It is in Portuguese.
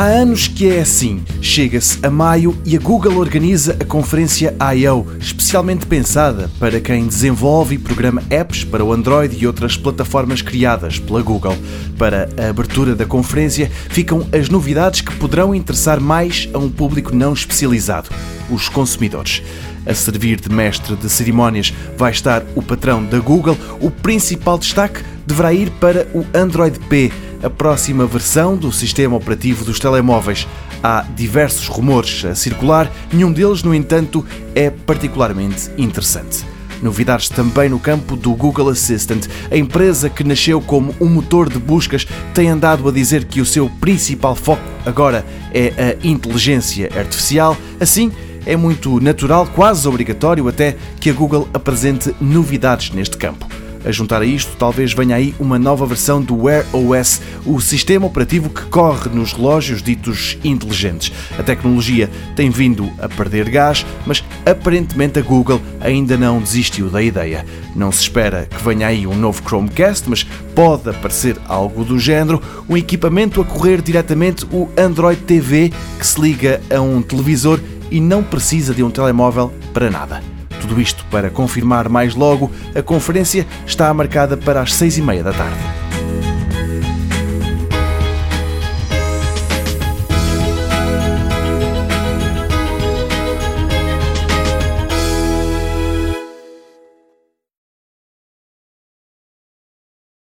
Há anos que é assim. Chega-se a maio e a Google organiza a conferência I.O., especialmente pensada para quem desenvolve e programa apps para o Android e outras plataformas criadas pela Google. Para a abertura da conferência ficam as novidades que poderão interessar mais a um público não especializado, os consumidores. A servir de mestre de cerimónias vai estar o patrão da Google. O principal destaque deverá ir para o Android P a próxima versão do sistema operativo dos telemóveis. Há diversos rumores a circular, nenhum deles, no entanto, é particularmente interessante. Novidades também no campo do Google Assistant. A empresa que nasceu como um motor de buscas tem andado a dizer que o seu principal foco agora é a inteligência artificial. Assim, é muito natural, quase obrigatório até, que a Google apresente novidades neste campo. A juntar a isto, talvez venha aí uma nova versão do Wear OS, o sistema operativo que corre nos relógios ditos inteligentes. A tecnologia tem vindo a perder gás, mas aparentemente a Google ainda não desistiu da ideia. Não se espera que venha aí um novo Chromecast, mas pode aparecer algo do género, um equipamento a correr diretamente o Android TV que se liga a um televisor e não precisa de um telemóvel para nada. Tudo isto para confirmar mais logo, a conferência está marcada para as seis e meia da tarde.